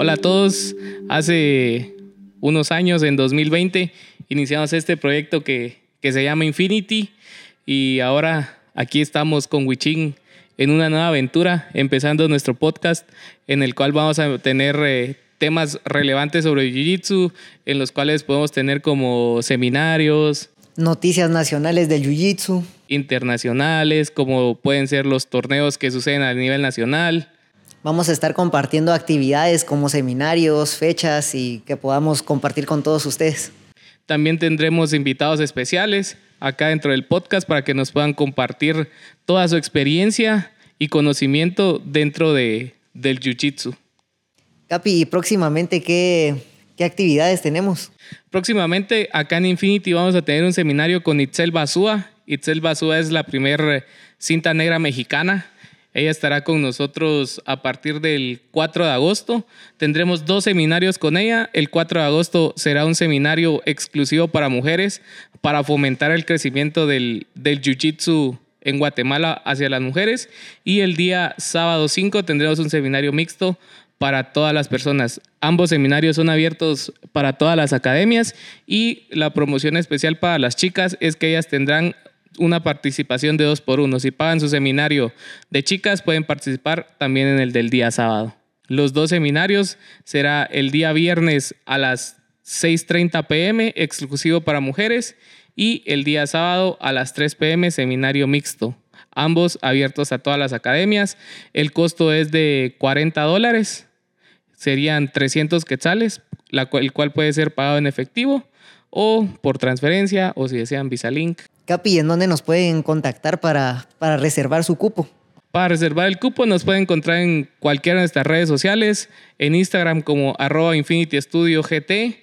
Hola a todos. Hace unos años, en 2020, iniciamos este proyecto que, que se llama Infinity y ahora aquí estamos con Wichin en una nueva aventura, empezando nuestro podcast en el cual vamos a tener eh, temas relevantes sobre Jiu-Jitsu, en los cuales podemos tener como seminarios, Noticias nacionales del Jiu-Jitsu. internacionales, como pueden ser los torneos que suceden a nivel nacional. Vamos a estar compartiendo actividades como seminarios, fechas y que podamos compartir con todos ustedes. También tendremos invitados especiales acá dentro del podcast para que nos puedan compartir toda su experiencia y conocimiento dentro de, del Jiu-Jitsu. Capi, ¿y próximamente qué, qué actividades tenemos? Próximamente acá en Infinity vamos a tener un seminario con Itzel Basúa. Itzel Basúa es la primer cinta negra mexicana. Ella estará con nosotros a partir del 4 de agosto. Tendremos dos seminarios con ella. El 4 de agosto será un seminario exclusivo para mujeres para fomentar el crecimiento del, Jiu-Jitsu en Guatemala hacia las mujeres. Y el día sábado 5 tendremos un seminario mixto para todas las personas. Ambos seminarios son abiertos para todas las academias y la promoción especial para las chicas es que ellas tendrán una participación de dos por uno. Si pagan su seminario de chicas, pueden participar también en el del día sábado. Los dos seminarios será el día viernes a las 6.30 pm, exclusivo para mujeres, y el día sábado a las 3 pm, seminario mixto. Ambos abiertos a todas las academias. El costo es de 40 dólares. Serían 300 quetzales, el cual puede ser pagado en efectivo o por transferencia o si desean Visa Link. Capi, ¿en dónde nos pueden contactar para, para reservar su cupo? Para reservar el cupo nos pueden encontrar en cualquiera de nuestras redes sociales, en Instagram como arroba Infinity Studio GT,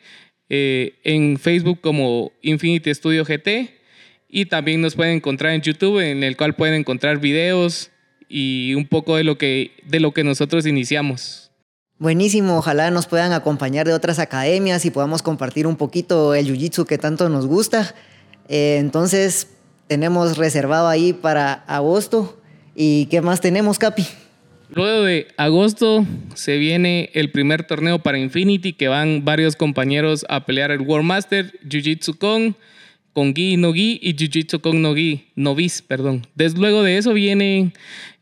eh, en Facebook como Infinity Studio GT y también nos pueden encontrar en YouTube en el cual pueden encontrar videos y un poco de lo que, de lo que nosotros iniciamos. Buenísimo, ojalá nos puedan acompañar de otras academias y podamos compartir un poquito el jiu-jitsu que tanto nos gusta. Eh, entonces, tenemos reservado ahí para agosto. ¿Y qué más tenemos, Capi? Luego de agosto se viene el primer torneo para Infinity que van varios compañeros a pelear el World Master, Jiu-Jitsu con, con Gi no Gi y Jiu-Jitsu con no Gi, Novice, perdón. Desde de eso viene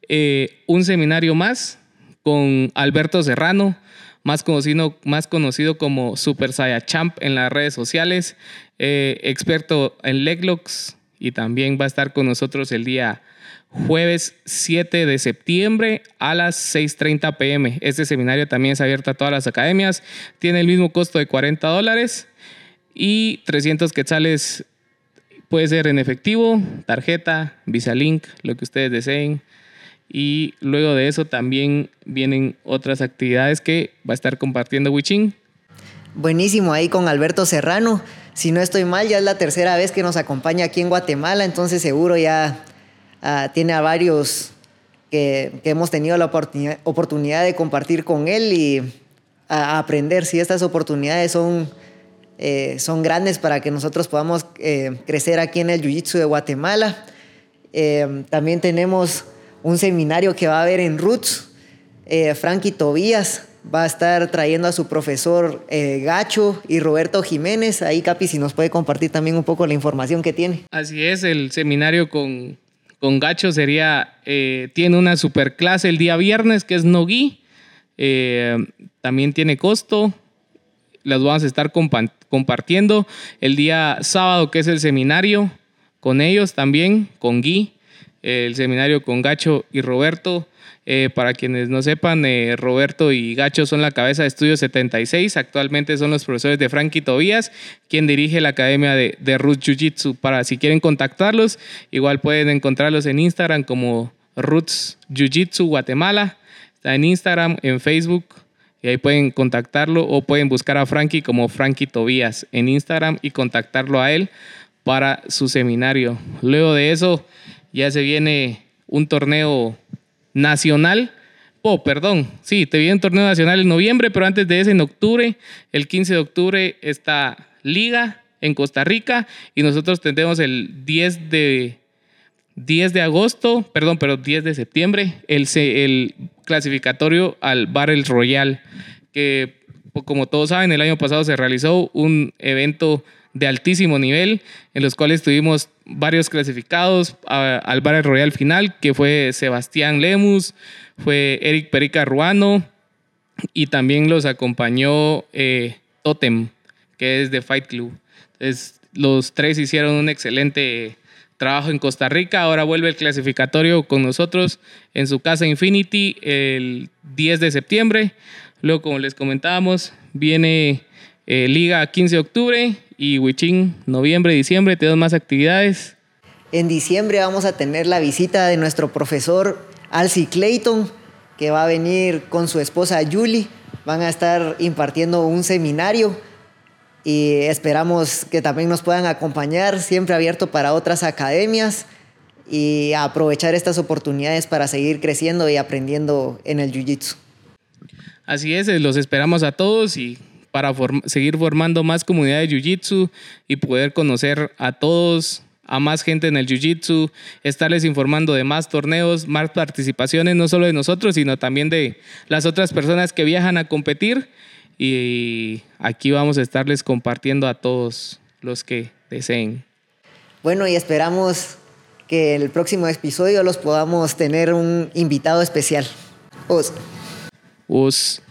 eh, un seminario más con Alberto Serrano, más conocido, más conocido como Super Saya Champ en las redes sociales, eh, experto en leglocks y también va a estar con nosotros el día jueves 7 de septiembre a las 6.30 pm. Este seminario también es abierto a todas las academias, tiene el mismo costo de 40 dólares y 300 quetzales puede ser en efectivo, tarjeta, Visa Link, lo que ustedes deseen. Y luego de eso también vienen otras actividades que va a estar compartiendo Wichin. Buenísimo ahí con Alberto Serrano. Si no estoy mal, ya es la tercera vez que nos acompaña aquí en Guatemala, entonces seguro ya ah, tiene a varios que, que hemos tenido la oportunidad, de compartir con él y aprender si estas oportunidades son, eh, son grandes para que nosotros podamos eh, crecer aquí en el Jiu-Jitsu de Guatemala. Eh, también tenemos un seminario que va a haber en Roots. Eh, Frankie Tobías va a estar trayendo a su profesor eh, Gacho y Roberto Jiménez. Ahí Capi si nos puede compartir también un poco la información que tiene. Así es, el seminario con, con Gacho sería, eh, tiene una super clase el día viernes que es Nogi. Eh, también tiene costo. Las vamos a estar compa- compartiendo. El día sábado que es el seminario con ellos también, con Gui. El seminario con Gacho y Roberto. Eh, para quienes no sepan, eh, Roberto y Gacho son la cabeza de Estudio 76. Actualmente son los profesores de Frankie Tobías, quien dirige la academia de, de Roots Jiu Jitsu. Para si quieren contactarlos, igual pueden encontrarlos en Instagram como Roots Jiu Jitsu Guatemala. Está en Instagram, en Facebook. Y ahí pueden contactarlo o pueden buscar a Frankie como Frankie Tobías en Instagram y contactarlo a él para su seminario. Luego de eso ya se viene un torneo nacional. Oh, perdón, sí, te viene un torneo nacional en noviembre, pero antes de ese, en octubre, el 15 de octubre, está Liga en Costa Rica y nosotros tendremos el 10 de, 10 de agosto, perdón, pero 10 de septiembre, el, el clasificatorio al Battle Royal, que como todos saben, el año pasado se realizó un evento de altísimo nivel, en los cuales tuvimos varios clasificados al Bar Royal final, que fue Sebastián Lemus, fue Eric Perica Ruano, y también los acompañó eh, Totem, que es de Fight Club. Entonces, los tres hicieron un excelente trabajo en Costa Rica. Ahora vuelve el clasificatorio con nosotros en su casa Infinity el 10 de septiembre. Luego, como les comentábamos, viene eh, Liga 15 de octubre y Huichín noviembre, diciembre. Tenemos más actividades. En diciembre vamos a tener la visita de nuestro profesor Alcy Clayton, que va a venir con su esposa Julie. Van a estar impartiendo un seminario y esperamos que también nos puedan acompañar, siempre abierto para otras academias y aprovechar estas oportunidades para seguir creciendo y aprendiendo en el Jiu-Jitsu. Así es, los esperamos a todos y para seguir formando más comunidad de Jiu-Jitsu y poder conocer a todos, a más gente en el Jiu-Jitsu, estarles informando de más torneos, más participaciones, no solo de nosotros, sino también de las otras personas que viajan a competir. Y aquí vamos a estarles compartiendo a todos los que deseen. Bueno, y esperamos que el próximo episodio los podamos tener un invitado especial. Os. Os.